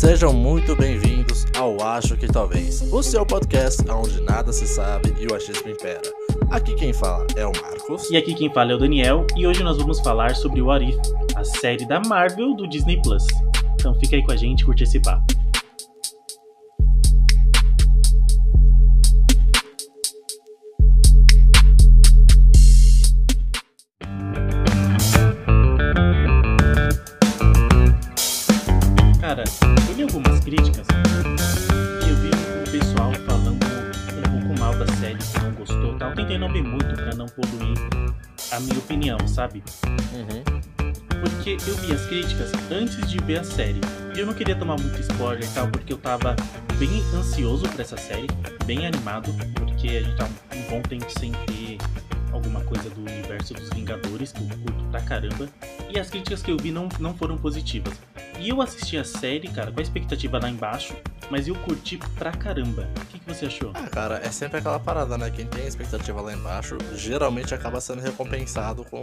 Sejam muito bem-vindos ao Acho que Talvez, o seu podcast onde nada se sabe e o achismo impera. Aqui quem fala é o Marcos. E aqui quem fala é o Daniel, e hoje nós vamos falar sobre o What If, a série da Marvel do Disney Plus. Então fica aí com a gente e curte esse papo. A série. E eu não queria tomar muito spoiler e tal, porque eu tava bem ansioso pra essa série, bem animado, porque a gente tá um bom tempo sem ter alguma coisa do universo dos Vingadores, que eu curto pra caramba. E as críticas que eu vi não, não foram positivas. E eu assisti a série, cara, com a expectativa lá embaixo, mas eu curti pra caramba. O que, que você achou? Ah, cara, é sempre aquela parada, né? Quem tem expectativa lá embaixo, geralmente acaba sendo recompensado com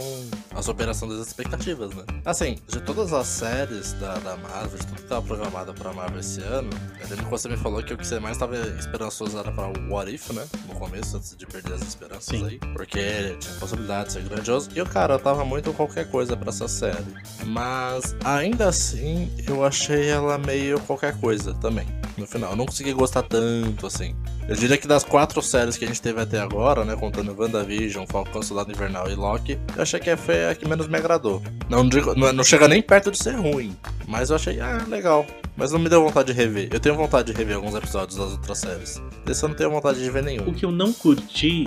a superação das expectativas, né? Assim, de todas as séries da, da Marvel, de tudo que tava programado pra Marvel esse ano, eu lembro que você me falou que o que você mais tava esperançoso era pra What If, né? No começo, antes de perder as esperanças Sim. aí. Porque tinha possibilidade de ser grandioso. E, cara, eu tava muito qualquer coisa pra essa série. Mas, ainda assim, eu achei ela meio qualquer coisa também. No final, eu não consegui gostar tanto assim. Eu diria que das quatro séries que a gente teve até agora, né, contando WandaVision, Falcão Soldado Invernal e Loki, eu achei que foi a que menos me agradou. Não, digo, não, não chega nem perto de ser ruim, mas eu achei, ah, legal. Mas não me deu vontade de rever. Eu tenho vontade de rever alguns episódios das outras séries. Desse eu não tenho vontade de ver nenhum. O que eu não curti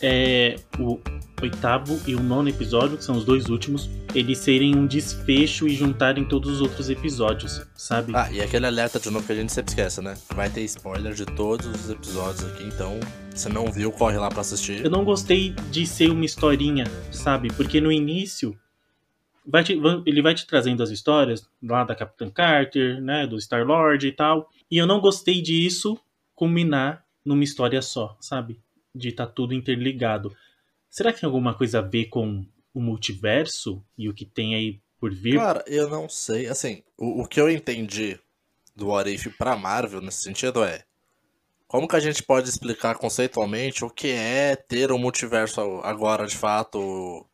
é o oitavo e o nono episódio, que são os dois últimos, eles serem um desfecho e juntarem todos os outros episódios, sabe? Ah, e aquele alerta de novo que a gente sempre esquece, né? Vai ter spoiler de todos os episódios aqui, então se não viu, corre lá pra assistir. Eu não gostei de ser uma historinha, sabe? Porque no início vai te- ele vai te trazendo as histórias lá da Capitã Carter, né, do Star Lord e tal. E eu não gostei disso culminar numa história só, sabe? De estar tudo interligado. Será que tem alguma coisa a ver com o multiverso e o que tem aí por vir? Cara, eu não sei. Assim, o, o que eu entendi do What If pra Marvel nesse sentido é. Como que a gente pode explicar conceitualmente o que é ter um multiverso agora, de fato,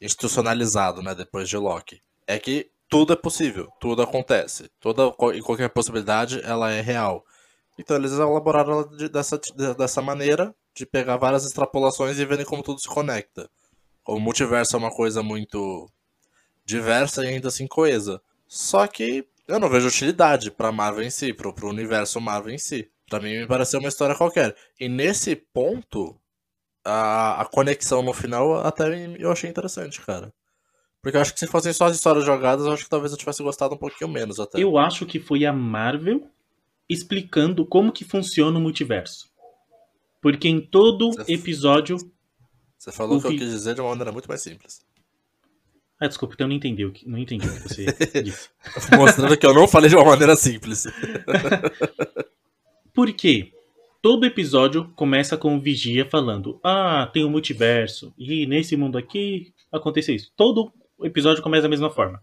institucionalizado, né? Depois de Loki? É que tudo é possível, tudo acontece. Toda e qualquer possibilidade, ela é real. Então eles elaboraram ela de- dessa, de- dessa maneira, de pegar várias extrapolações e verem como tudo se conecta. O multiverso é uma coisa muito diversa e ainda assim coesa. Só que eu não vejo utilidade pra Marvel em si, pro, pro universo Marvel em si. Pra mim me pareceu uma história qualquer. E nesse ponto, a, a conexão no final até eu achei interessante, cara. Porque eu acho que se fossem só as histórias jogadas, eu acho que talvez eu tivesse gostado um pouquinho menos até. Eu acho que foi a Marvel explicando como que funciona o multiverso. Porque em todo Você- episódio. Você falou o que eu quis dizer de uma maneira muito mais simples. Ah, desculpa, então eu não entendi o que, não entendi o que você disse. Mostrando que eu não falei de uma maneira simples. Por quê? Todo episódio começa com o Vigia falando: Ah, tem um multiverso. E nesse mundo aqui aconteceu isso. Todo episódio começa da mesma forma.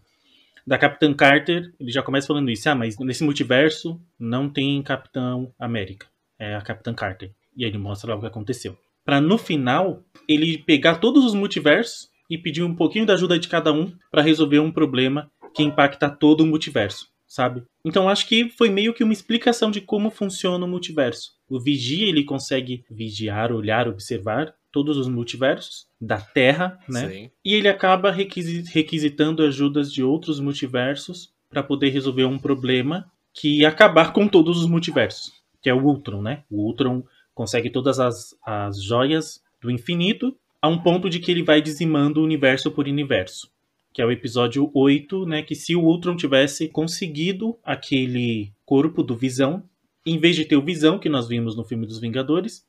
Da Capitã Carter, ele já começa falando isso. Ah, mas nesse multiverso não tem Capitão América. É a Capitã Carter. E aí ele mostra lá o que aconteceu. Pra no final, ele pegar todos os multiversos e pedir um pouquinho da ajuda de cada um pra resolver um problema que impacta todo o multiverso, sabe? Então acho que foi meio que uma explicação de como funciona o multiverso. O vigia ele consegue vigiar, olhar, observar todos os multiversos da Terra, né? Sim. E ele acaba requisi- requisitando ajudas de outros multiversos para poder resolver um problema que acabar com todos os multiversos, que é o Ultron, né? O Ultron consegue todas as, as joias do infinito a um ponto de que ele vai dizimando universo por universo. Que é o episódio 8, né? Que se o Ultron tivesse conseguido aquele corpo do Visão, em vez de ter o Visão, que nós vimos no filme dos Vingadores,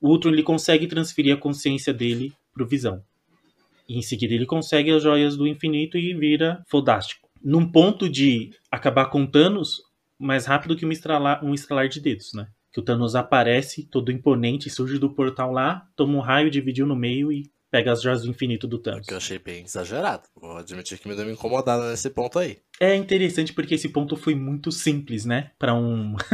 o Ultron ele consegue transferir a consciência dele pro Visão. E em seguida ele consegue as joias do infinito e vira fodástico. Num ponto de acabar com Thanos mais rápido que um estralar, um estralar de dedos, né? Que o Thanos aparece todo imponente, surge do portal lá, toma um raio, dividiu no meio e pega as joias do infinito do Thanos. Que eu achei bem exagerado. Vou admitir que me deu uma incomodada nesse ponto aí. É interessante porque esse ponto foi muito simples, né? Pra um.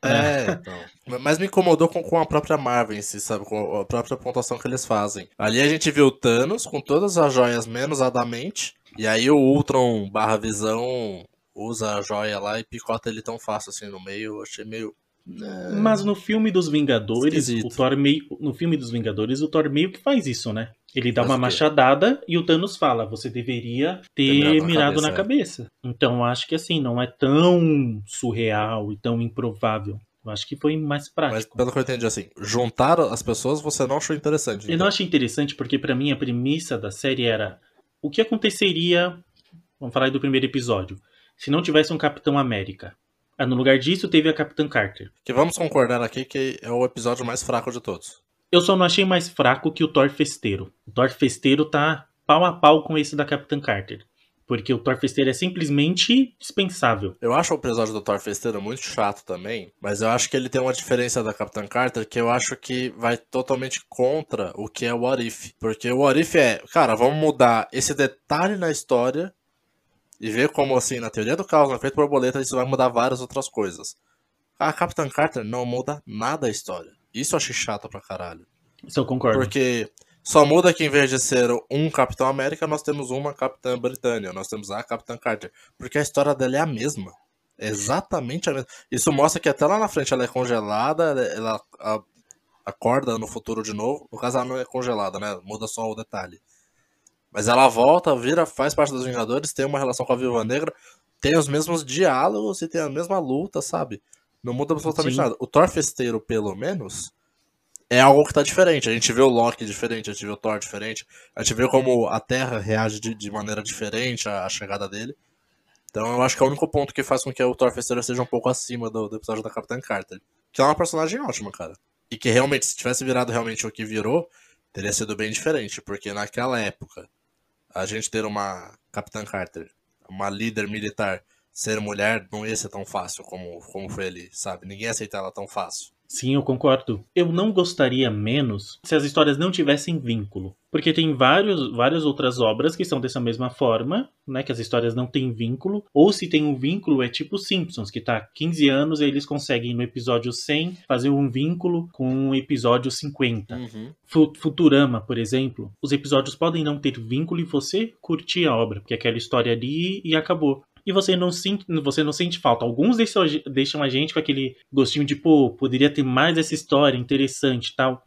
É, então. Mas me incomodou com, com a própria Marvel em si, sabe? Com a própria pontuação que eles fazem. Ali a gente viu o Thanos com todas as joias menos Adamante. E aí o Ultron barra Visão usa a joia lá e picota ele tão fácil assim no meio. Eu achei meio. É... Mas no filme dos Vingadores, Esquisito. o Thor meio. No filme dos Vingadores, o Thor meio que faz isso, né? Ele dá Faz uma machadada e o Thanos fala: você deveria ter mirado na mirado na cabeça, cabeça. Então eu acho que assim, não é tão surreal e tão improvável. Eu acho que foi mais Mas prático. pelo que eu entendi, assim, juntar as pessoas você não achou interessante. Eu não achei interessante porque pra mim a premissa da série era o que aconteceria, vamos falar aí do primeiro episódio, se não tivesse um Capitão América. Ah, no lugar disso teve a Capitã Carter. Que vamos concordar aqui que é o episódio mais fraco de todos. Eu só não achei mais fraco que o Thor Festeiro. O Thor Festeiro tá pau a pau com esse da Capitã Carter. Porque o Thor Festeiro é simplesmente dispensável. Eu acho o episódio do Thor Festeiro muito chato também, mas eu acho que ele tem uma diferença da Capitã Carter que eu acho que vai totalmente contra o que é o What If. Porque o What If é, cara, vamos mudar esse detalhe na história e ver como, assim, na teoria do caos, no efeito borboleta, isso vai mudar várias outras coisas. A Capitã Carter não muda nada a história. Isso eu achei chato pra caralho. Isso eu concordo. Porque só muda que em vez de ser um Capitão América, nós temos uma Capitã Britânia, nós temos a Capitã Carter. Porque a história dela é a mesma. É exatamente a mesma. Isso mostra que até lá na frente ela é congelada, ela, ela a- acorda no futuro de novo. No caso, ela não é congelada, né? Muda só o detalhe. Mas ela volta, vira, faz parte dos Vingadores, tem uma relação com a Viúva Negra, tem os mesmos diálogos e tem a mesma luta, sabe? Não muda absolutamente Sim. nada. O Thor Festeiro, pelo menos, é algo que tá diferente. A gente vê o Loki diferente, a gente vê o Thor diferente, a gente vê como a Terra reage de, de maneira diferente à, à chegada dele. Então eu acho que é o único ponto que faz com que o Thor Festeiro seja um pouco acima do, do episódio da Capitã Carter. Que é uma personagem ótima, cara. E que realmente, se tivesse virado realmente o que virou, teria sido bem diferente. Porque naquela época, a gente ter uma Capitã Carter, uma líder militar, ser mulher, não ia ser tão fácil como, como foi ali, sabe? Ninguém ia aceitar ela tão fácil. Sim, eu concordo. Eu não gostaria menos se as histórias não tivessem vínculo. Porque tem vários, várias outras obras que são dessa mesma forma, né? Que as histórias não têm vínculo. Ou se tem um vínculo, é tipo Simpsons, que tá 15 anos e eles conseguem no episódio 100 fazer um vínculo com o episódio 50. Uhum. Fu- Futurama, por exemplo, os episódios podem não ter vínculo e você curtir a obra, porque é aquela história ali e acabou. E você não, sente, você não sente falta. Alguns deixam, a deixam a gente com aquele gostinho de, pô, poderia ter mais essa história interessante tal,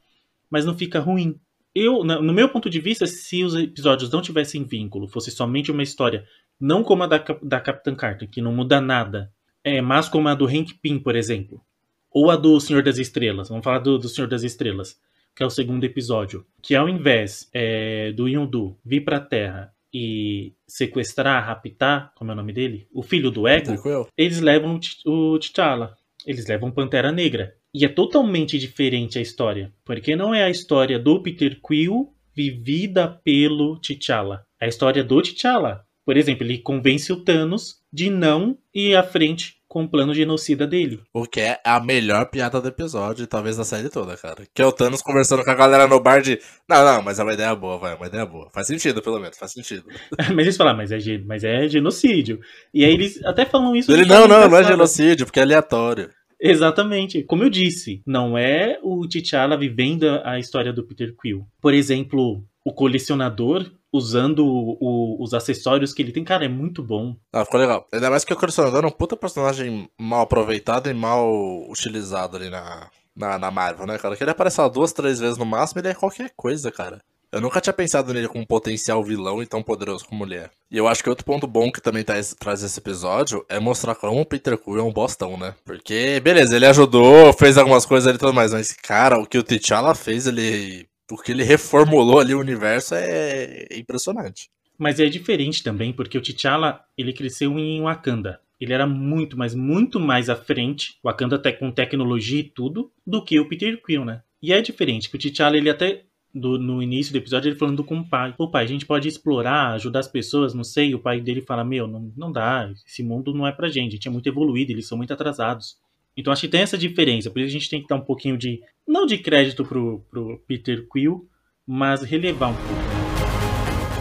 mas não fica ruim. Eu, no meu ponto de vista, se os episódios não tivessem vínculo, fosse somente uma história, não como a da, da Capitã Carter, que não muda nada, é, mas como a do Hank Pym, por exemplo, ou a do Senhor das Estrelas, vamos falar do, do Senhor das Estrelas, que é o segundo episódio, que ao invés é, do Yondu vir pra Terra e sequestrar, raptar, como é o nome dele? O filho do Ego, eles levam o T'Challa. Eles levam Pantera Negra. E é totalmente diferente a história. Porque não é a história do Peter Quill vivida pelo T'Challa. É a história do T'Challa. Por exemplo, ele convence o Thanos de não ir à frente com o plano genocida dele. O que é a melhor piada do episódio, talvez da série toda, cara. Que é o Thanos conversando com a galera no bar de. Não, não, mas é uma ideia boa, vai, é uma ideia boa. Faz sentido, pelo menos, faz sentido. mas eles falam, "Ah, mas é, mas é genocídio. E aí eles até falam isso. Ele, não, não, não é genocídio, porque é aleatório. Exatamente. Como eu disse, não é o T'Challa vivendo a história do Peter Quill. Por exemplo, o colecionador usando o- o- os acessórios que ele tem, cara, é muito bom. Ah, ficou legal. Ainda mais que o colecionador é um puta personagem mal aproveitado e mal utilizado ali na, na, na Marvel, né, cara? Que ele aparece duas, três vezes no máximo, ele é qualquer coisa, cara. Eu nunca tinha pensado nele como um potencial vilão e tão poderoso como ele é. E eu acho que outro ponto bom que também tá traz esse episódio é mostrar como o Peter Quill é um bostão, né? Porque, beleza, ele ajudou, fez algumas coisas ali e tudo mais, mas, cara, o que o T'Challa fez, ele... O que ele reformulou ali o universo é impressionante. Mas é diferente também, porque o T'Challa, ele cresceu em Wakanda. Ele era muito, mas muito mais à frente, Wakanda até com tecnologia e tudo, do que o Peter Quill, né? E é diferente, que o T'Challa, ele até, do- no início do episódio, ele falando com o pai. Pô, pai, a gente pode explorar, ajudar as pessoas, não sei. E o pai dele fala, meu, não, não dá, esse mundo não é pra gente, a gente é muito evoluído, eles são muito atrasados. Então acho que tem essa diferença, por isso a gente tem que dar um pouquinho de, não de crédito pro, pro Peter Quill, mas relevar um pouco.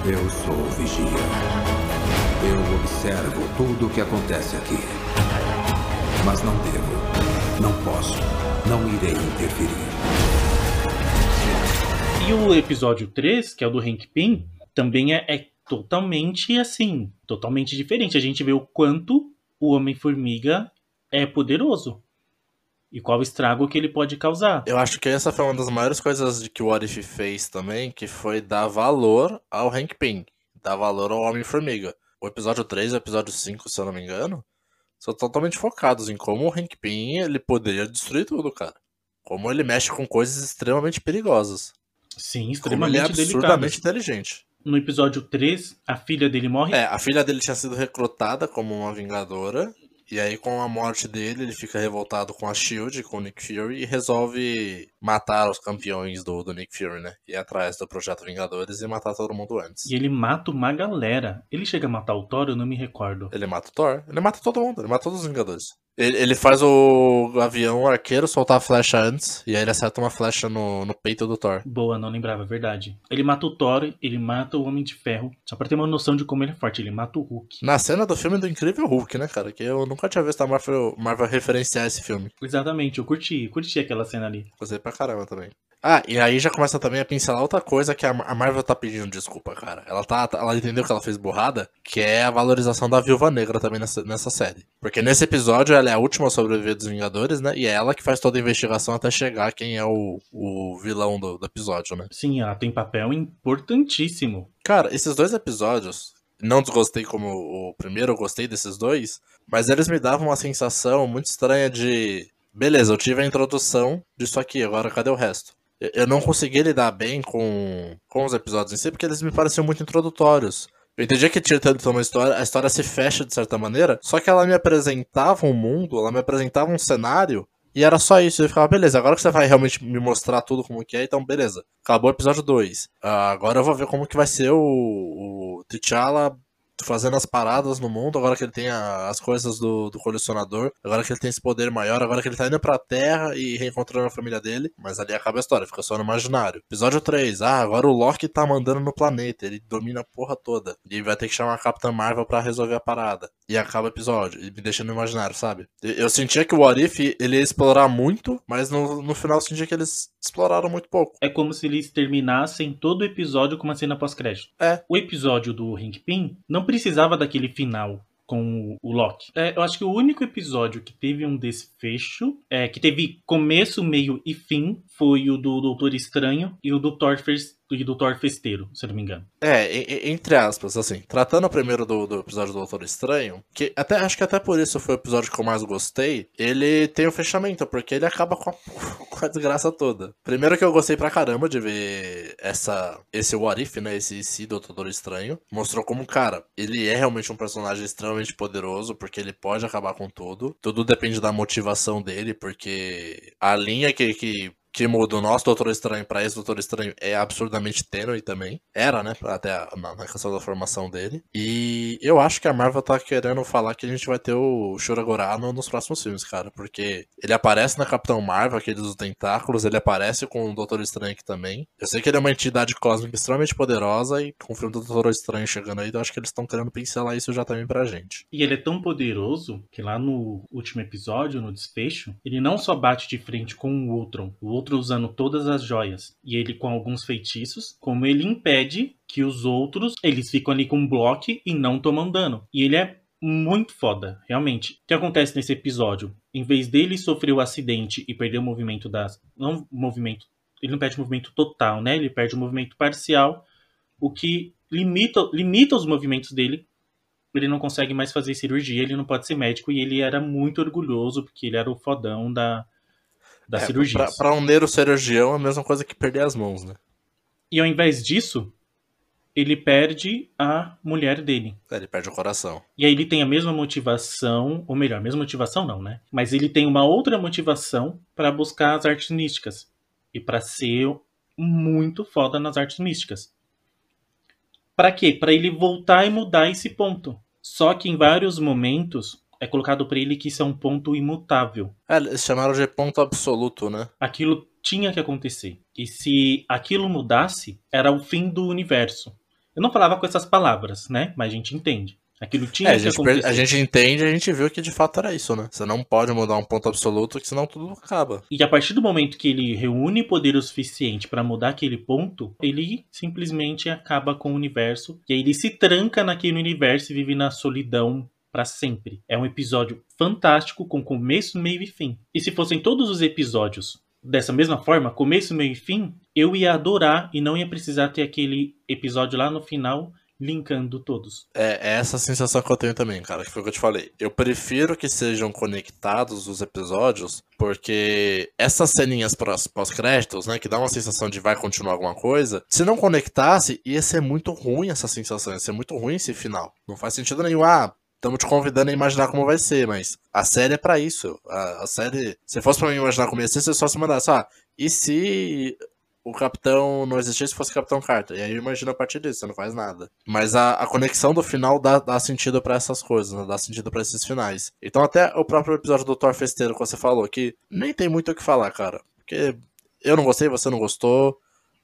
Eu sou o Vigia. Eu observo tudo o que acontece aqui. Mas não devo, não posso, não irei interferir. E o episódio 3, que é o do Hank Pym, também é, é totalmente assim, totalmente diferente. A gente vê o quanto o Homem-Formiga é poderoso. E qual estrago que ele pode causar. Eu acho que essa foi uma das maiores coisas de que o What If fez também, que foi dar valor ao Hank Pym, dar valor ao Homem-Formiga. O episódio 3 e o episódio 5, se eu não me engano, são totalmente focados em como o Hank Pym ele poderia destruir tudo, cara. Como ele mexe com coisas extremamente perigosas. Sim, Como extremamente ele é absurdamente delicado. inteligente. No episódio 3, a filha dele morre. É, a filha dele tinha sido recrutada como uma vingadora. E aí, com a morte dele, ele fica revoltado com a Shield, com o Nick Fury, e resolve matar os campeões do, do Nick Fury, né? Ir atrás do Projeto Vingadores e matar todo mundo antes. E ele mata uma galera. Ele chega a matar o Thor, eu não me recordo. Ele mata o Thor, ele mata todo mundo, ele mata todos os Vingadores. Ele, ele faz o avião arqueiro soltar a flecha antes, e aí ele acerta uma flecha no, no peito do Thor. Boa, não lembrava, é verdade. Ele mata o Thor, ele mata o Homem de Ferro. Só pra ter uma noção de como ele é forte, ele mata o Hulk. Na cena do filme do Incrível Hulk, né, cara? Que eu nunca tinha visto a Marvel, Marvel referenciar esse filme. Exatamente, eu curti, curti aquela cena ali. Gostei pra caramba também. Ah, e aí já começa também a pincelar outra coisa que a Marvel tá pedindo desculpa, cara. Ela tá, ela entendeu que ela fez burrada, que é a valorização da Viúva Negra também nessa, nessa série. Porque nesse episódio ela é a última a sobreviver dos Vingadores, né? E é ela que faz toda a investigação até chegar quem é o, o vilão do, do episódio, né? Sim, ela tem papel importantíssimo. Cara, esses dois episódios, não desgostei como o primeiro, eu gostei desses dois, mas eles me davam uma sensação muito estranha de. Beleza, eu tive a introdução disso aqui, agora cadê o resto? Eu- não consegui lidar bem com, com os episódios em si, porque eles me pareciam muito introdutórios. Eu entendi que tinha tanto uma história, a história se fecha de certa maneira, só que ela me apresentava um mundo, ela me apresentava um cenário, e era só isso. Eu ficava, beleza, agora que você vai realmente me mostrar tudo como que é, então beleza. Acabou o episódio 2. agora eu vou ver como que vai ser o, o T'Challa fazendo as paradas no mundo, agora que ele tem a- as coisas do, do colecionador, agora que ele tem esse poder maior, agora que ele tá indo pra Terra e reencontrando a família dele, mas ali acaba a história, fica só no imaginário. Episódio 3, ah, agora o Loki tá mandando no planeta, ele domina a porra toda, e vai ter que chamar a Capitã Marvel pra resolver a parada. E acaba o episódio, e me deixa no imaginário, sabe? Eu, eu sentia que o What If, ele ia explorar muito, mas no, no final eu sentia que eles exploraram muito pouco. É como se eles terminassem todo o episódio com uma cena pós-crédito. É. O episódio do Hank Pym não precisava daquele final com o Loki. É, eu acho que o único episódio que teve um desfecho, é, que teve começo, meio e fim, foi o do Doutor Estranho e o do Thor, Fes- e do Thor Festeiro, se eu não me engano. É, entre aspas, assim, tratando primeiro do, do episódio do Doutor Estranho, que até acho que até por isso foi o episódio que eu mais gostei, ele tem o fechamento, porque ele acaba com a, com a desgraça toda. Primeiro que eu gostei pra caramba de ver essa, esse What If, né, esse do Doutor Estranho, mostrou como, cara, ele é realmente um personagem extremamente poderoso, porque ele pode acabar com tudo, tudo depende da motivação dele, porque a linha que, que que muda o nosso Doutor Estranho pra esse Doutor Estranho é absurdamente tênue também. Era, né? Até na, na questão da formação dele. E eu acho que a Marvel tá querendo falar que a gente vai ter o Shuragora no, nos próximos filmes, cara. Porque ele aparece na Capitão Marvel, aquele dos tentáculos, ele aparece com o Doutor Estranho aqui também. Eu sei que ele é uma entidade cósmica extremamente poderosa e com o filme do Doutor Estranho chegando aí, eu acho que eles estão querendo pincelar isso já também pra gente. E ele é tão poderoso que lá no último episódio, no desfecho, ele não só bate de frente com o Ultron, o Ultron usando todas as joias e ele com alguns feitiços, como ele impede que os outros, eles ficam ali com um bloco e não tomam dano. E ele é muito foda, realmente. O que acontece nesse episódio? Em vez dele sofrer o acidente e perder o movimento das. Não movimento. Ele não perde o movimento total, né? Ele perde o movimento parcial, o que limita, limita os movimentos dele ele não consegue mais fazer cirurgia, ele não pode ser médico e ele era muito orgulhoso porque ele era o fodão da, da É, cirurgia. pra, pra um neurocirurgião é a mesma coisa que perder as mãos, né? E ao invés disso, ele perde a mulher dele. É, Ele perde o coração. E aí ele tem a mesma motivação, ou melhor, a mesma motivação não, né? Mas ele tem uma outra motivação para buscar as artes místicas e para ser muito foda nas artes místicas. Para quê? Para ele voltar e mudar esse ponto. Só que em vários momentos é colocado para ele que isso é um ponto imutável. É, eles chamaram de ponto absoluto, né? Aquilo tinha que acontecer. E se aquilo mudasse, era o fim do universo. Eu não falava com essas palavras, né? Mas a gente entende. Aquilo tinha É, a que gente, acontecer. a gente entende, a gente viu que de fato era isso, né? Você não pode mudar um ponto absoluto, que senão tudo acaba. E a partir do momento que ele reúne poder o suficiente pra mudar aquele ponto, ele simplesmente acaba com o universo. E aí ele se tranca naquele universo e vive na solidão pra sempre. É um episódio fantástico com começo, meio e fim. E se fossem todos os episódios dessa mesma forma, começo, meio e fim, eu ia adorar e não ia precisar ter aquele episódio lá no final linkando todos. É, é essa sensação que eu tenho também, cara, que foi o que eu te falei. Eu prefiro que sejam conectados os episódios, porque essas ceninhas pós- pós-créditos, né, que dá uma sensação de vai continuar alguma coisa, se não conectasse, ia ser muito ruim essa sensação, ia ser muito ruim esse final. Não faz sentido nenhum, ah, estamos te convidando a imaginar como vai ser, mas a série é pra isso. A, a série, se fosse pra mim imaginar como ia ser, você só se mandasse, ah, e se o capitão não existisse fosse Capitão Carter. E aí eu imagino a partir disso, você não faz nada. Mas a, a conexão do final dá, dá sentido pra essas coisas, né? Dá sentido pra esses finais. Então até o próprio episódio do Thor Festeiro que você falou, que nem tem muito o que falar, cara. Porque eu não gostei, você não gostou.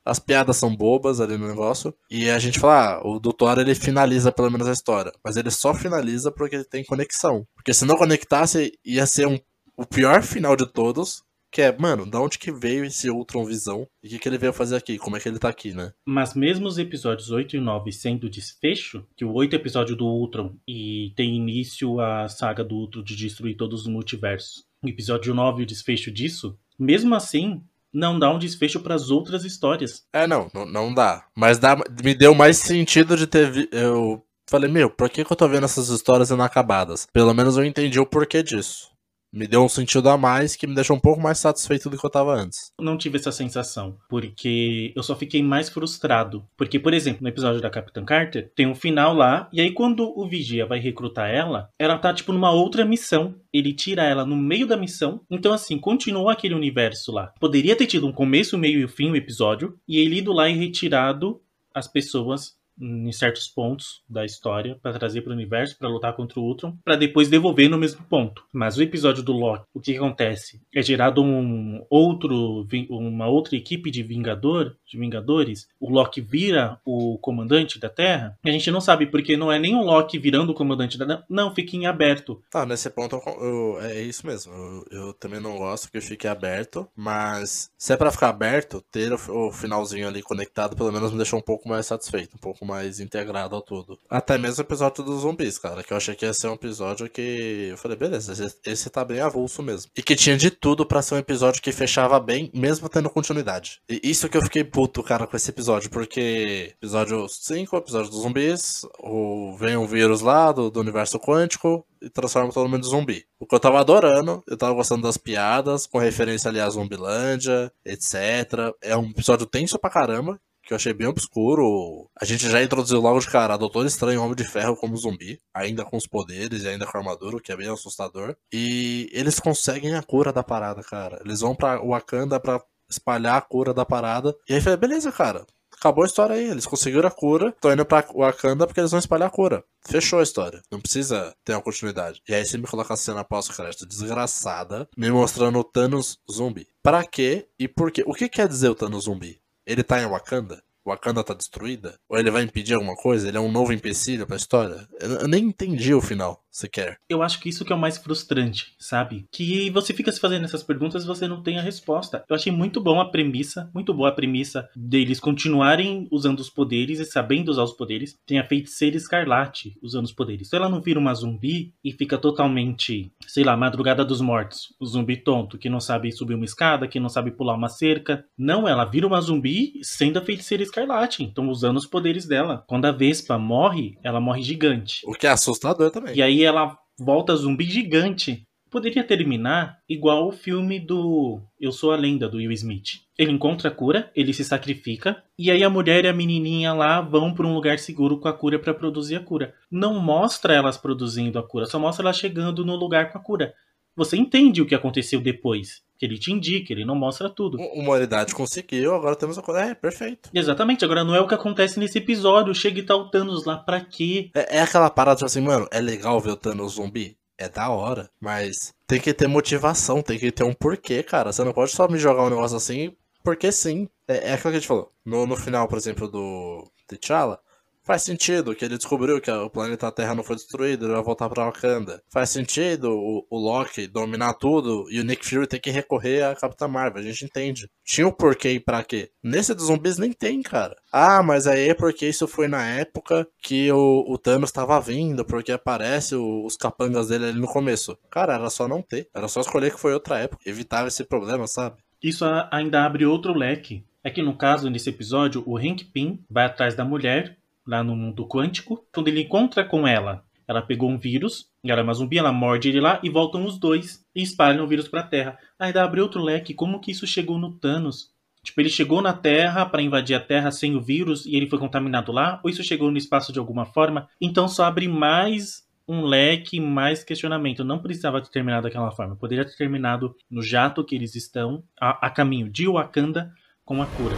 As piadas são bobas ali no negócio. E a gente fala, ah, o do Thor ele finaliza pelo menos a história. Mas ele só finaliza porque ele tem conexão. Porque se não conectasse, ia ser um, o pior final de todos. Que é, mano, da onde que veio esse Ultron Visão? E o que, que ele veio fazer aqui? Como é que ele tá aqui, né? Mas mesmo os episódios 8 e 9 sendo desfecho, que o 8 é episódio do Ultron e tem início a saga do Ultron de destruir todos os multiversos. O episódio 9 o desfecho disso, mesmo assim, não dá um desfecho para as outras histórias. É, não, não, dá. Mas dá, me deu mais sentido de ter. Vi, eu falei, meu, por que, que eu tô vendo essas histórias inacabadas? Pelo menos eu entendi o porquê disso. Me deu um sentido a mais que me deixou um pouco mais satisfeito do que eu tava antes. Não tive essa sensação, porque eu só fiquei mais frustrado. Porque, por exemplo, no episódio da Capitã Carter, tem um final lá, e aí quando o Vigia vai recrutar ela, ela tá tipo numa outra missão. Ele tira ela no meio da missão. Então, assim, continuou aquele universo lá. Poderia ter tido um começo, meio e fim o episódio, e ele ido lá e retirado as pessoas em certos pontos da história para trazer para o universo para lutar contra o Ultron, para depois devolver no mesmo ponto. Mas o episódio do Loki, o que, acontece? É gerado um outro uma outra equipe de vingador, de vingadores. O Loki vira o comandante da Terra. E a gente não sabe porque não é nem o Loki virando o comandante da Terra. Não, fica em aberto. Tá, nesse ponto eu- eu- é isso mesmo. Eu, eu também não gosto que fique aberto, mas se é pra ficar aberto, ter o, o finalzinho ali conectado pelo menos me deixou um pouco mais satisfeito, um pouco mais integrado ao todo. Até mesmo o episódio dos zumbis, cara, que eu achei que ia ser um episódio que eu falei, beleza, esse, esse tá bem avulso mesmo. E que tinha de tudo pra ser um episódio que fechava bem, mesmo tendo continuidade. E isso que eu fiquei puto, cara, com esse episódio, porque episódio 5, episódio dos zumbis, o, vem um vírus lá do, do universo quântico, e transforma todo mundo em zumbi. O que eu tava adorando, eu tava gostando das piadas, com referência ali à Zumbilândia, etc. É um episódio tenso pra caramba, que eu achei bem obscuro. A gente já introduziu logo de cara Doutor Estranho Homem de Ferro como zumbi, ainda com os poderes e ainda com a armadura, o que é bem assustador. E eles conseguem a cura da parada, cara. Eles vão pra Wakanda pra espalhar a cura da parada. E aí falei, beleza, cara. Acabou a história aí, eles conseguiram a cura, estão indo pra Wakanda porque eles vão espalhar a cura. Fechou a história, não precisa ter uma continuidade. E aí você me coloca a cena pós-crédito desgraçada, me mostrando o Thanos zumbi. Pra quê e por quê? O que quer dizer o Thanos zumbi? Ele tá em Wakanda? Wakanda tá destruída? Ou ele vai impedir alguma coisa? Ele é um novo empecilho pra história? Eu, eu nem entendi o final, sequer. Eu acho que isso que é o mais frustrante, sabe? Que você fica se fazendo essas perguntas e você não tem a resposta. Eu achei muito bom a premissa, muito boa a premissa deles continuarem usando os poderes e sabendo usar os poderes. Tem a feiticeira escarlate usando os poderes. Então ela não vira uma zumbi e fica totalmente, sei lá, madrugada dos mortos. O zumbi tonto, que não sabe subir uma escada, que não sabe pular uma cerca. Não, ela vira uma zumbi sendo a feiticeira escarlate. Então usando os poderes dela. Quando a Vespa morre, ela morre gigante. O que é assustador também. E aí ela volta zumbi gigante. Poderia terminar igual o filme do Eu Sou a Lenda, do Will Smith. Ele encontra a cura, ele se sacrifica, e aí a mulher e a menininha lá vão para um lugar seguro com a cura para produzir a cura. Não mostra elas produzindo a cura, só mostra elas chegando no lugar com a cura. Você entende o que aconteceu depois, que ele te indica, ele não mostra tudo. Humanidade conseguiu, agora temos a coisa. É, perfeito. Exatamente, agora não é o que acontece nesse episódio. Chega e tá o Thanos lá, pra quê? É, é aquela parada, tipo assim, mano, é legal ver o Thanos zumbi? é da hora, mas tem que ter motivação, tem que ter um porquê, cara. Você não pode só me jogar um negócio assim porque sim. É, é aquilo que a gente falou. No, no final, por exemplo, do T'Challa, Faz sentido que ele descobriu que o planeta Terra não foi destruído, ele vai voltar pra Wakanda. Faz sentido o, o Loki dominar tudo e o Nick Fury ter que recorrer à Capitã Marvel. A gente entende. Tinha o porquê e pra quê. Nesse dos zumbis nem tem, cara. Ah, mas aí é porque isso foi na época que o, o Thanos tava vindo, porque aparece o, os capangas dele ali no começo. Cara, era só não ter. Era só escolher que foi outra época. Evitava esse problema, sabe? Isso ainda abre outro leque. É que no caso, nesse episódio, o Hank Pym vai atrás da mulher lá no mundo quântico. Quando ele encontra com ela, ela pegou um vírus, ela é uma zumbi, ela morde ele lá e voltam os dois e espalham o vírus pra Terra. Ainda abre outro leque, como que isso chegou no Thanos? Tipo, ele chegou na Terra para invadir a Terra sem o vírus e ele foi contaminado lá? Ou isso chegou no espaço de alguma forma? Então só abre mais um leque, mais questionamento. Não precisava ter terminado daquela forma. Poderia ter terminado no jato que eles estão, a, a caminho de Wakanda, com a cura.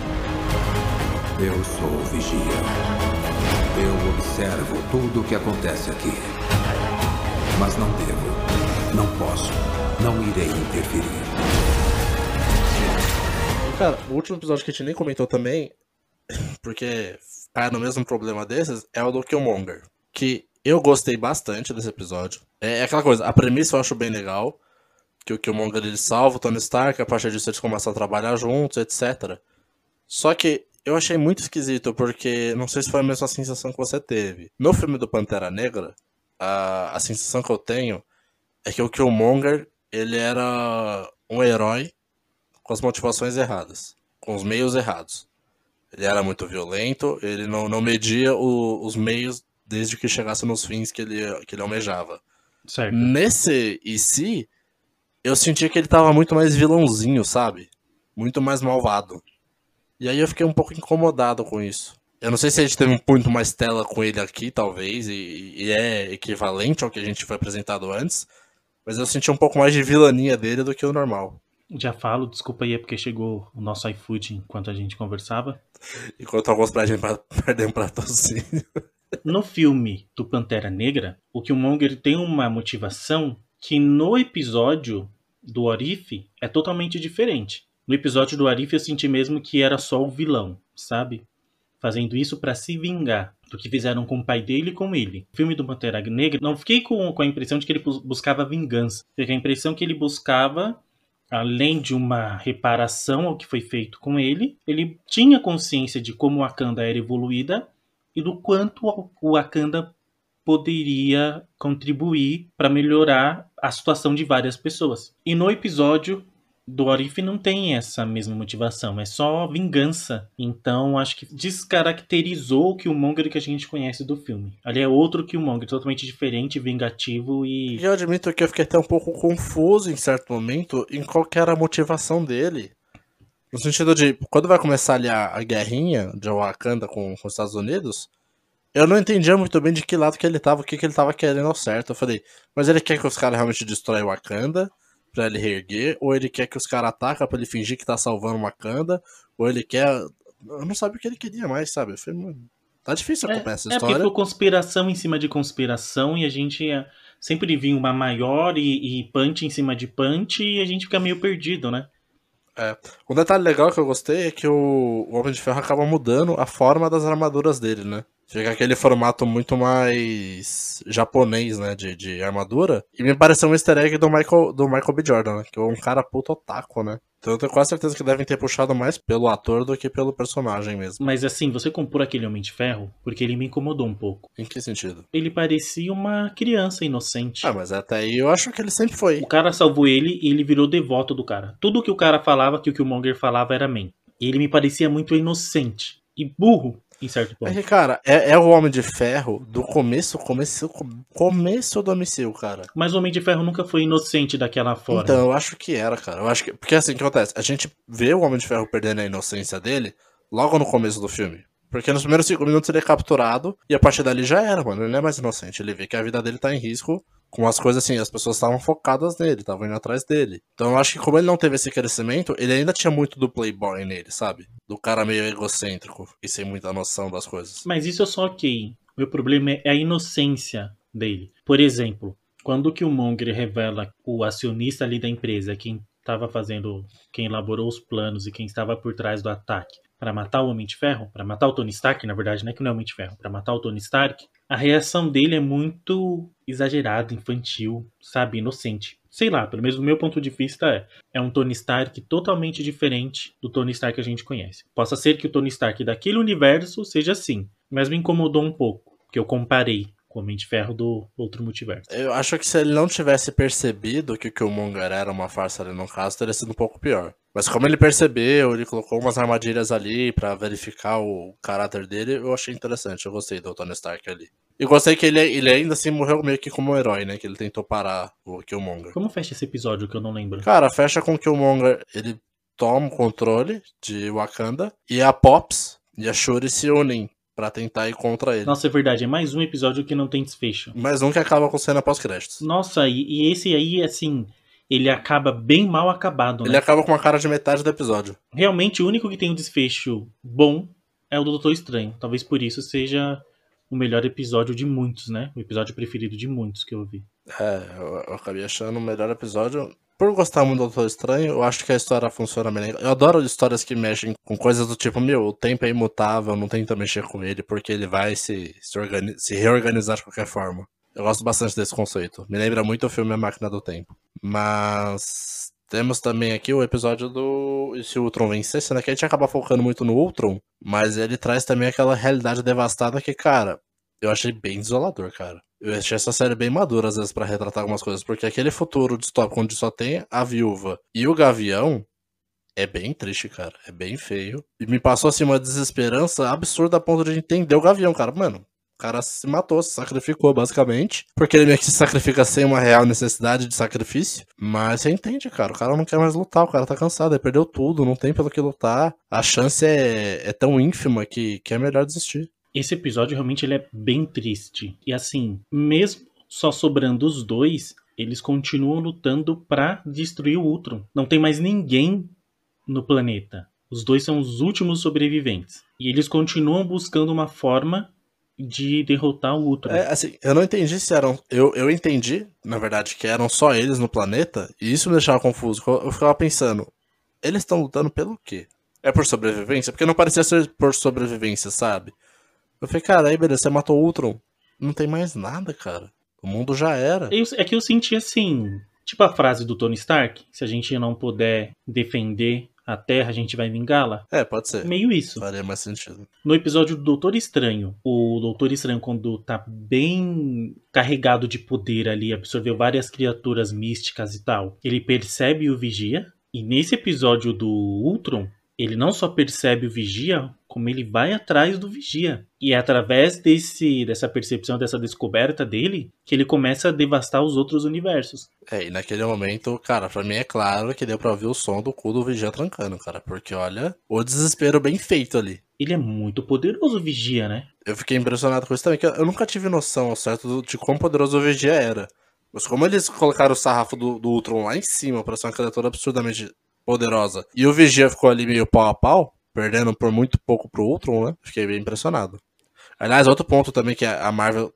Eu sou o Vigia. Eu observo tudo o que acontece aqui. Mas não devo, não posso, não irei interferir. Cara, o último episódio que a gente nem comentou também, porque cai no mesmo problema desses, é o do Killmonger. Que eu gostei bastante desse episódio. É, é aquela coisa, a premissa eu acho bem legal. Que o Killmonger ele salva o Tony Stark, a partir disso eles começam a trabalhar juntos, etc. Só que eu achei muito esquisito, porque não sei se foi a mesma sensação que você teve. No filme do Pantera Negra, a, a sensação que eu tenho é que o Killmonger, ele era um herói com as motivações erradas, com os meios errados. Ele era muito violento, ele não, não media o, os meios desde que chegasse nos fins que ele, que ele almejava. Certo. Nesse e se, eu sentia que ele tava muito mais vilãozinho, sabe? Muito mais malvado. E aí eu fiquei um pouco incomodado com isso. Eu não sei se a gente teve muito mais tela com ele aqui, talvez, e, e, é equivalente ao que a gente foi apresentado antes, mas eu senti um pouco mais de vilania dele do que o normal. Já falo, desculpa aí, é porque chegou o nosso iFood enquanto a gente conversava. Enquanto alguns pra gente perdem um patrocínio. No filme do Pantera Negra, o Killmonger tem uma motivação que no episódio do Orif é totalmente diferente. No episódio do Arif eu senti mesmo que era só o vilão, sabe? Fazendo isso para se vingar do que fizeram com o pai dele e com ele. O filme do Pantera Negra, não fiquei com, com a impressão de que ele buscava vingança. Fiquei a impressão que ele buscava, além de uma reparação ao que foi feito com ele, ele tinha consciência de como Wakanda era evoluída e do quanto o Wakanda poderia contribuir para melhorar a situação de várias pessoas. E no episódio do Orif não tem essa mesma motivação, é só vingança. Então acho que descaracterizou o Killmonger que a gente conhece do filme. Ali é outro Killmonger, totalmente diferente, vingativo e. Eu admito que eu fiquei até um pouco confuso em certo momento em qual era a motivação dele. No sentido de, quando vai começar ali a, a guerrinha de Wakanda com, com os Estados Unidos, eu não entendia muito bem de que lado que ele tava, o que, que ele tava querendo ao certo. Eu falei, mas ele quer que os caras realmente destroem Wakanda? Pra ele reerguer, ou ele quer que os caras atacam pra ele fingir que tá salvando uma canda, ou ele quer. Eu não sabia o que ele queria mais, sabe? Eu falei, mano, tá difícil acompanhar é, essa é história. É porque foi conspiração em cima de conspiração e a gente sempre vinha uma maior e, e punch em cima de punch e a gente fica meio perdido, né? É. Um detalhe legal que eu gostei é que o, o Homem de Ferro acaba mudando a forma das armaduras dele, né? Fica aquele formato muito mais japonês, né, de, de armadura. E me pareceu um easter egg do Michael, do Michael B. Jordan, né, que é um cara puto otaku, né. Então eu tenho quase certeza que devem ter puxado mais pelo ator do que pelo personagem mesmo. Mas assim, você comprou aquele Homem de Ferro porque ele me incomodou um pouco. Em que sentido? Ele parecia uma criança inocente. Ah, mas até aí eu acho que ele sempre foi. O cara salvou ele e ele virou devoto do cara. Tudo que o cara falava, que o Killmonger falava era amém. Ele me parecia muito inocente e burro em certo ponto. É que, cara, é, é, o Homem de Ferro do começo, começo, começo do MCU, cara. Mas o Homem de Ferro nunca foi inocente daquela forma. Então, eu acho que era, cara. Eu acho que. Porque assim, o que acontece? A gente vê o Homem de Ferro perdendo a inocência dele logo no começo do filme. Porque nos primeiros cinco minutos ele é capturado e a partir dali já era, mano. Ele não é mais inocente. Ele vê que a vida dele tá em risco com as coisas assim, as pessoas estavam focadas nele, estavam indo atrás dele. Então eu acho que como ele não teve esse crescimento, ele ainda tinha muito do playboy nele, sabe? Do cara meio egocêntrico e sem muita noção das coisas. Mas isso é só ok. Meu problema é a inocência dele. Por exemplo, Quando o Killmonger revela o acionista ali da empresa, quem estava fazendo, quem elaborou os planos e quem estava por trás do ataque para matar o Homem de Ferro, para matar o Tony Stark, na verdade, não é que não é o Homem de Ferro, para matar o Tony Stark, a reação dele é muito exagerada, infantil, sabe, inocente. Sei lá, pelo menos do meu ponto de vista é, é um Tony Stark totalmente diferente do Tony Stark que a gente conhece. Possa ser que o Tony Stark daquele universo seja assim, mas me incomodou um pouco, porque eu comparei com o Homem de Ferro do outro multiverso. Eu acho que se ele não tivesse percebido que o Killmonger era uma farsa ali no caso, teria sido um pouco pior. Mas como ele percebeu, ele colocou umas armadilhas ali para verificar o caráter dele, eu achei interessante. Eu gostei do Tony Stark ali. E gostei que ele, ele ainda assim morreu meio que como um herói, né? Que ele tentou parar o Killmonger. Como fecha esse episódio que eu não lembro? Cara, fecha com o Killmonger, ele toma o controle de Wakanda e a Pops e a Shuri se unem para tentar ir contra ele. Nossa, é verdade, é mais um episódio que não tem desfecho. Mais um que acaba com cena pós-créditos. Nossa, e, e, esse aí, assim, ele acaba bem mal acabado, Ele né? acaba com uma cara de metade do episódio. Realmente, o único que tem um desfecho bom é o do Doutor Estranho. Talvez por isso seja o melhor episódio de muitos, né? O episódio preferido de muitos que eu vi. É, eu, eu acabei achando o melhor episódio. Por gostar muito do Doutor Estranho, eu acho que a história funciona bem. Eu adoro histórias que mexem com coisas do tipo, meu, o tempo é imutável, não tenta mexer com ele, porque ele vai se, se, se reorganizar de qualquer forma. Eu gosto bastante desse conceito. Me lembra muito o filme A Máquina do Tempo. Mas temos também aqui o episódio do. E se o Ultron vencesse, né? Que a gente acaba focando muito no Ultron, mas ele traz também aquela realidade devastada que, cara, eu achei bem desolador, cara. Eu achei essa série bem madura, às vezes, pra retratar algumas coisas, porque aquele futuro distópico onde só tem a viúva e o gavião é bem triste, cara. É bem feio. E me passou, assim, uma desesperança absurda a ponto de entender o gavião, cara. Mano, cara se matou, se sacrificou, basicamente. Porque ele meio que se sacrifica sem uma real necessidade de sacrifício. Mas você entende, cara. O cara não quer mais lutar, o cara tá cansado, ele perdeu tudo, não tem pelo que lutar. A chance é, é tão ínfima que, que é melhor desistir. Esse episódio realmente ele é bem triste. E assim, mesmo só sobrando os dois, eles continuam lutando pra destruir o Ultron. Não tem mais ninguém no planeta. Os dois são os últimos sobreviventes. E eles continuam buscando uma forma de derrotar o Ultron. É, assim, eu não entendi se eram. Eu, eu entendi, na verdade, que eram só eles no planeta, e isso me deixava confuso. Eu ficava pensando, eles estão lutando pelo quê? É por sobrevivência? Porque não parecia ser por sobrevivência, sabe? Eu falei, cara, aí beleza, você matou o Ultron. Não tem mais nada, cara. O mundo já era. Eu- é que eu senti assim, tipo a frase do Tony Stark, se a gente não puder defender a Terra, a gente vai vingá-la. É, pode ser. Meio isso. Faria mais sentido. No episódio do Doutor Estranho, o Doutor Estranho, quando tá bem carregado de poder ali, absorveu várias criaturas místicas e tal, ele percebe o Vigia. E nesse episódio do Ultron, ele não só percebe o Vigia, como ele vai atrás do Vigia. E é através desse, dessa percepção, dessa descoberta dele, que ele começa a devastar os outros universos. É, e naquele momento, cara, pra mim é claro que deu pra ouvir o som do cu do Vigia trancando, cara. Porque olha, o desespero bem feito ali. Ele é muito poderoso, o Vigia, né? Eu fiquei impressionado com isso também, que eu nunca tive noção certo de quão poderoso o Vigia era. Mas como eles colocaram o sarrafo do, do Ultron lá em cima pra ser uma criatura absurdamente poderosa, e o Vigia ficou ali meio pau a pau, perdendo por muito pouco pro Ultron, né? Fiquei bem impressionado. Aliás, outro ponto também que a Marvel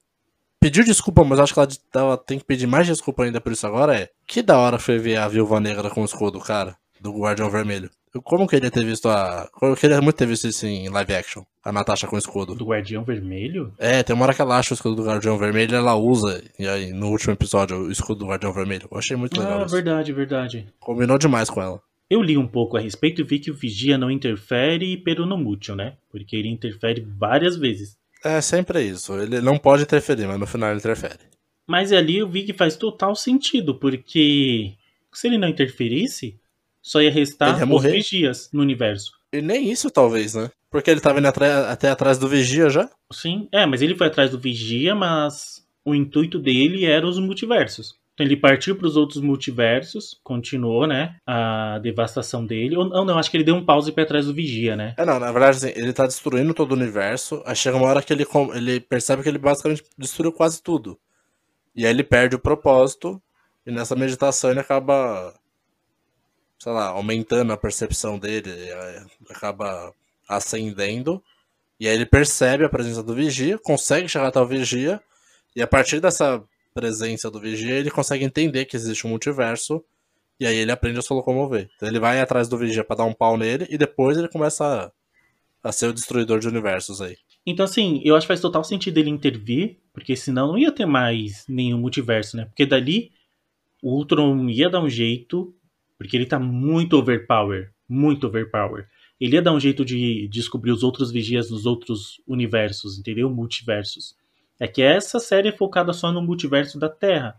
pediu desculpa, mas acho que ela, ela tem que pedir mais desculpa ainda por isso agora é que da hora foi ver a Viúva Negra com o escudo, cara, do Guardião Vermelho. Eu como queria ter visto a... Eu queria muito ter visto isso em live action, a Natasha com o escudo. Do Guardião Vermelho? É, tem uma hora que ela acha o escudo do Guardião Vermelho e ela usa, e aí, no último episódio, o escudo do Guardião Vermelho. Eu achei muito legal Ah, isso. verdade, verdade. Combinou demais com ela. Eu li um pouco a respeito e vi que o Vigia não interfere pelo no mútil, né? Porque ele interfere várias vezes. É, sempre isso. Ele não pode interferir, mas no final ele interfere. Mas ali eu vi que faz total sentido, porque se ele não interferisse, só ia restar ia os. Vigias no universo. E nem isso, talvez, né? Porque ele tava indo até atrás do Vigia já. Sim, é, mas ele foi atrás do Vigia, mas o intuito dele era os multiversos. Então ele partiu para os outros multiversos, continuou, né, a devastação dele. Ou, ou não, acho que ele deu um pause para trás do Vigia, né? É, não, na verdade, assim, ele tá destruindo todo o universo. Aí chega uma hora que ele, ele percebe que ele basicamente destruiu quase tudo. E aí ele perde o propósito. E nessa meditação ele acaba, sei lá, aumentando a percepção dele. e aí acaba ascendendo. E aí ele percebe a presença do Vigia, consegue chegar até o Vigia. E a partir dessa presença do Vigia, ele consegue entender que existe um multiverso e aí ele aprende a se locomover. Então ele vai atrás do Vigia pra dar um pau nele e depois ele começa a, a ser o destruidor de universos aí. Então, assim, eu acho que faz total sentido ele intervir, porque senão não ia ter mais nenhum multiverso, né? Porque dali o Ultron ia dar um jeito, porque ele tá muito overpower, muito overpower. Ele ia dar um jeito de descobrir os outros vigias nos outros universos, entendeu? Multiversos. É que essa série é focada só no multiverso da Terra,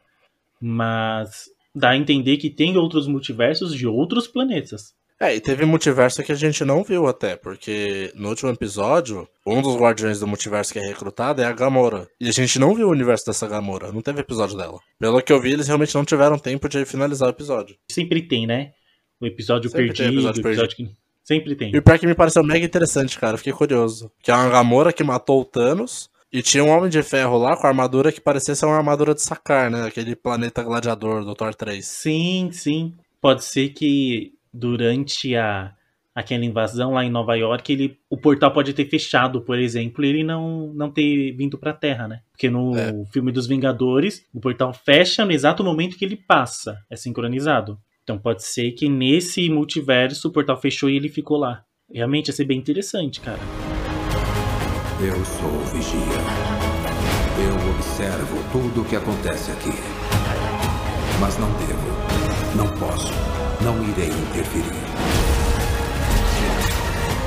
mas dá a entender que tem outros multiversos de outros planetas. É, e teve multiverso que a gente não viu até, porque no último episódio, um dos guardiões do multiverso que é recrutado é a Gamora. E a gente não viu o universo dessa Gamora, não teve episódio dela. Pelo que eu vi, eles realmente não tiveram tempo de finalizar o episódio. Sempre tem, né? O episódio Sempre tem perdido, episódio o episódio que. Sempre tem. E o pior que me pareceu mega interessante, cara, fiquei curioso. Que é uma Gamora que matou o Thanos, e tinha um Homem de Ferro lá com a armadura que parecia ser uma armadura de Sakar, né? Aquele planeta gladiador do Thor 3. Sim, sim. Pode ser que durante a aquela invasão lá em Nova York, ele, o portal pode ter fechado, por exemplo, e ele não, não ter vindo pra Terra, né? Porque no É. filme dos Vingadores, o portal fecha no exato momento que ele passa. É sincronizado. Então pode ser que nesse multiverso o portal fechou e ele ficou lá. Realmente ia ser bem interessante, cara. Eu sou o Vigia. Eu observo tudo o que acontece aqui. Mas não devo, não posso, não irei interferir.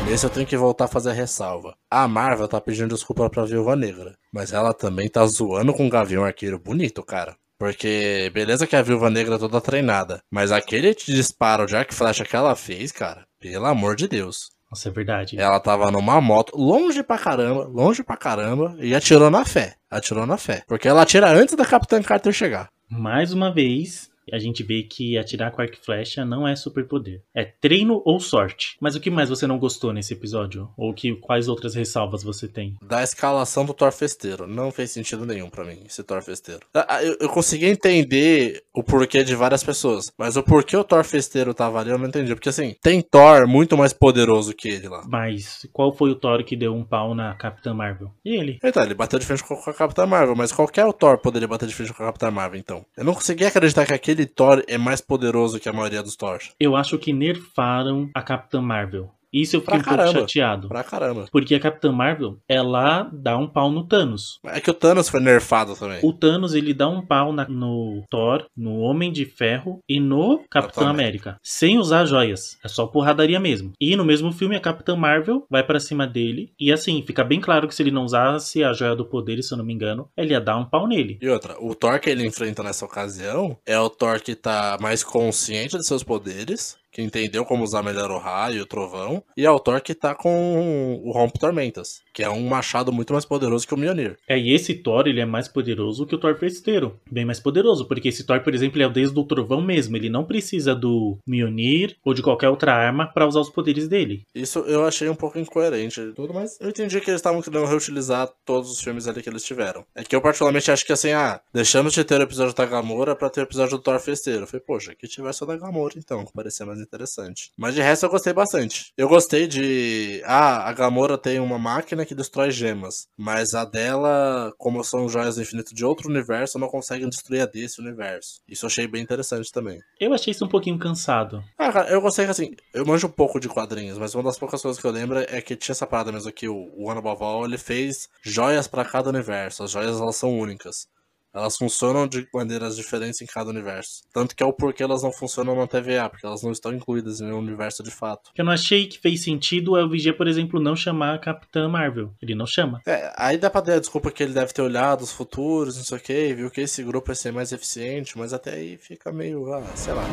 Nesse eu tenho que voltar a fazer a ressalva. A Marvel tá pedindo desculpa pra Viúva Negra, mas ela também tá zoando com o Gavião Arqueiro bonito, cara. Porque, beleza que a Viúva Negra é toda treinada, mas aquele disparo de arco flecha que ela fez, cara, pelo amor de Deus. Nossa, é verdade. Ela tava numa moto, longe pra caramba, longe pra caramba, e atirou na fé. Atirou na fé. Porque ela atira antes da Capitã Carter chegar. Mais uma vez, a gente vê que atirar com arco e flecha não é superpoder. É treino ou sorte. Mas o que mais você não gostou nesse episódio? Ou que quais outras ressalvas você tem? Da escalação do Thor Festeiro. Não fez sentido nenhum pra mim, esse Thor Festeiro. Ah, Eu, eu consegui entender o porquê de várias pessoas, mas o porquê o Thor Festeiro tava ali eu não entendi. Porque assim, tem Thor muito mais poderoso que ele lá. Mas qual foi o Thor que deu um pau na Capitã Marvel? Ele. Então, ele bateu de frente com com a Capitã Marvel, mas qualquer Thor poderia bater de frente com a Capitã Marvel, então. Eu não consegui acreditar que aquele Thor é mais poderoso que a maioria dos Thors. Eu acho que nerfaram a Capitã Marvel. Isso eu fiquei Pra um pouco caramba. chateado. Pra caramba. Porque a Capitã Marvel, ela dá um pau no Thanos. É que o Thanos foi nerfado também. O Thanos, ele dá um pau na- no Thor, no Homem de Ferro e no Capitão América. Sem usar joias. É só porradaria mesmo. E no mesmo filme, a Capitã Marvel vai pra cima dele. E assim, fica bem claro que se ele não usasse a joia do poder, se eu não me engano, ele ia dar um pau nele. E outra, o Thor que ele enfrenta nessa ocasião é o Thor que tá mais consciente de seus poderes, que entendeu como usar melhor o raio e o trovão, e é o Thor que tá com o Rompe Tormentas, que é um machado muito mais poderoso que o Mjolnir. É, e esse Thor, ele é mais poderoso que o Thor festeiro. Bem mais poderoso, porque esse Thor, por exemplo, ele é o deus do trovão mesmo. Ele não precisa do Mjolnir ou de qualquer outra arma pra usar os poderes dele. Isso eu achei um pouco incoerente tudo, mas eu entendi que eles estavam querendo reutilizar todos os filmes ali que eles tiveram. É que eu particularmente acho que assim, ah, deixamos de ter o episódio da Gamora pra ter o episódio do Thor Festeiro. Eu falei, poxa, que tivesse o da Gamora então, que parecia mais interessante. Mas de resto eu gostei bastante. Eu gostei de, ah, a Gamora tem uma máquina que destrói gemas, mas a dela, como são joias do infinito de outro universo, não conseguem destruir a desse universo. Isso eu achei bem interessante também. Eu achei isso um pouquinho cansado. Ah, cara, eu gostei que assim, eu manjo um pouco de quadrinhos, mas uma das poucas coisas que eu lembro é que tinha essa parada mesmo que o, One Above All, ele fez joias pra cada universo. As joias elas são únicas. Elas funcionam de maneiras diferentes em cada universo. Tanto que é o porquê elas não funcionam na TVA, porque elas não estão incluídas em nenhum universo de fato. O que eu não achei que fez sentido é o Vigia, por exemplo, não chamar a Capitã Marvel. Ele não chama. É, aí dá pra dar a desculpa que ele deve ter olhado os futuros, não sei o que, viu que esse grupo ia ser mais eficiente, mas até aí fica meio, ah, sei lá.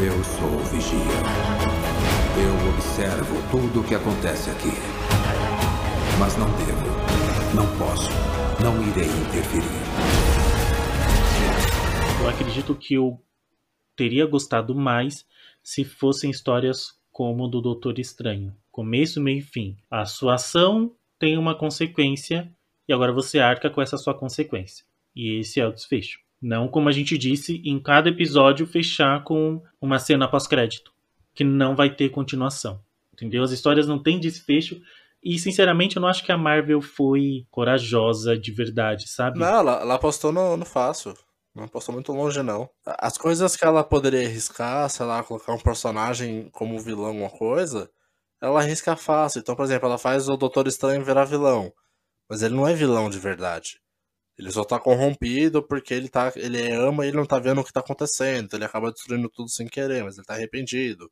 Eu sou o Vigia. Eu observo tudo o que acontece aqui. Mas não devo, não posso, não irei interferir. Eu acredito que eu teria gostado mais se fossem histórias como do Doutor Estranho. Começo, meio e fim. A sua ação tem uma consequência e agora você arca com essa sua consequência. E esse é o desfecho. Não, como a gente disse, em cada episódio fechar com uma cena pós-crédito, que não vai ter continuação. Entendeu? As histórias não têm desfecho E, sinceramente, eu não acho que a Marvel foi corajosa de verdade, sabe? Não, ela, ela apostou no, no fácil. Não apostou muito longe, não. As coisas que ela poderia arriscar, sei lá, colocar um personagem como vilão, alguma coisa, ela arrisca fácil. Então, por exemplo, ela faz o Doutor Estranho virar vilão. Mas ele não é vilão de verdade. Ele só tá corrompido porque ele tá. Ele ama e ele não tá vendo o que tá acontecendo. Então ele acaba destruindo tudo sem querer, mas ele tá arrependido.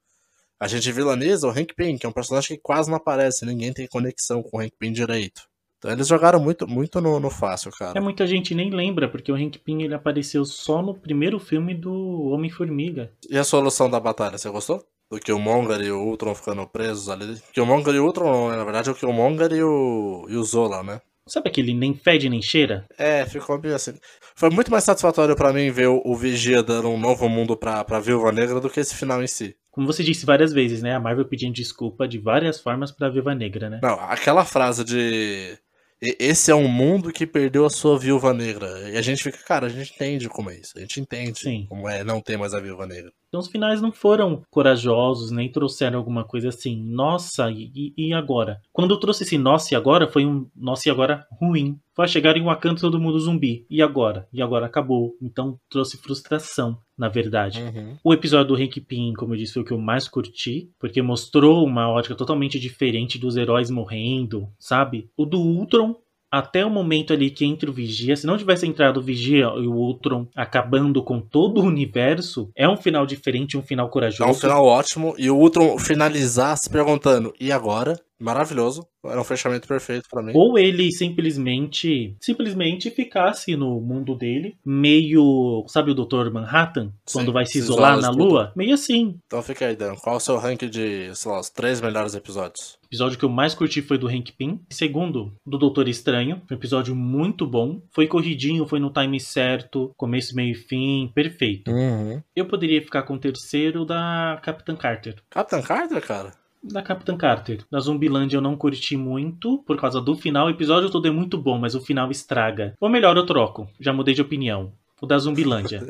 A gente vilaniza o Hank Pym, que é um personagem que quase não aparece, ninguém tem conexão com o Hank Pym direito. Então eles jogaram muito, muito no, no fácil, cara. É, muita gente nem lembra, porque o Hank Pym ele apareceu só no primeiro filme do Homem-Formiga. E a solução da batalha, você gostou? Do Killmonger e o Ultron ficando presos ali. Killmonger e o Ultron, na verdade, é o Killmonger e o, e o Zola, né? Sabe aquele nem fede nem cheira? É, ficou bem assim. Foi muito mais satisfatório para mim ver o, o Vigia dando um novo mundo pra, pra Viúva Negra do que esse final em si. Como você disse várias vezes, né? A Marvel pedindo desculpa de várias formas pra Viúva Negra, né? Não, aquela frase de. Esse é um mundo que perdeu a sua viúva negra. E a gente fica, cara, a gente entende como é isso. A gente entende Sim. como é não ter mais a viúva negra. Então os finais não foram corajosos, nem trouxeram alguma coisa assim, nossa, e, e agora? Quando eu trouxe esse nossa e agora, foi um nossa e agora ruim. Foi chegar em Wakanda todo mundo zumbi. E agora? E agora acabou. Então trouxe frustração, na verdade. Uhum. O episódio do Hank Pym, como eu disse, foi o que eu mais curti, porque mostrou uma ótica totalmente diferente dos heróis morrendo, sabe? O do Ultron até o momento ali que entra o Vigia, se não tivesse entrado o Vigia e o Ultron acabando com todo o universo, é um final diferente, um final É um corajoso. final ótimo. E o Ultron finalizar se perguntando, e agora? Maravilhoso. Era um fechamento perfeito pra mim. Ou ele simplesmente simplesmente ficasse no mundo dele, meio, sabe o Dr. Manhattan, Sim, quando vai se se isolar isola na lua? Meio assim. Então fica aí, Dan. Qual o seu ranking de, sei lá, os três melhores episódios? O episódio que eu mais curti foi do Hank Pym. Segundo, do Doutor Estranho. Foi um episódio muito bom. Foi corridinho, foi no time certo. Começo, meio e fim. Perfeito. Uhum. Eu poderia ficar com o terceiro da Capitã Carter. Capitão Carter, cara? Da Capitã Carter. Da Zumbilândia eu não curti muito por causa do final. O episódio todo é muito bom, mas o final estraga. Ou melhor, eu troco. Já mudei de opinião. O da Zumbilândia.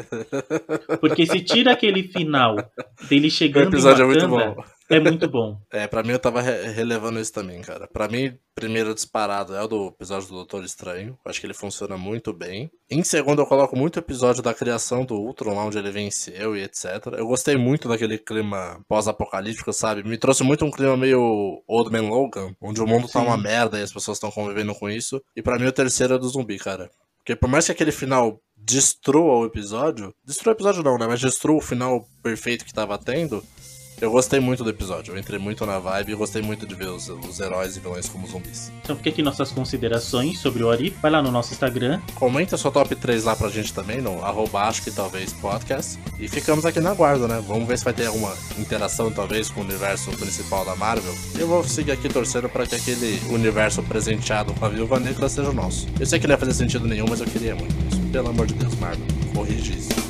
Porque se tira aquele final dele O chegando episódio é em muito Wakanda, bom. É muito bom. É, pra mim eu tava re- relevando isso também, cara. Pra mim, primeiro disparado é o do episódio do Doutor Estranho. Acho que ele funciona muito bem. Em segundo, eu coloco muito o episódio da criação do Ultron, lá onde ele venceu e etc. Eu gostei muito daquele clima pós-apocalíptico, sabe? Me trouxe muito um clima meio Old Man Logan, onde o mundo tá Sim. uma merda e as pessoas estão convivendo com isso. E pra mim, o terceiro é do zumbi, cara. Porque por mais que aquele final destrua o episódio, destrua o episódio não, né? Mas destrua o final perfeito que tava tendo. Eu gostei muito do episódio, eu entrei muito na vibe e gostei muito de ver os, os heróis e vilões como zumbis. Então fica aqui nossas considerações sobre o Ori. Vai lá no nosso Instagram. Comenta sua top 3 lá pra gente também, no arroba acho que talvez podcast. E ficamos aqui na guarda, né? Vamos ver se vai ter alguma interação talvez com o universo principal da Marvel. Eu vou seguir aqui torcendo pra que aquele universo presenteado com a Viúva Negra seja o nosso. Eu sei que não ia fazer sentido nenhum, mas eu queria muito isso. Pelo amor de Deus, Marvel, corrige isso.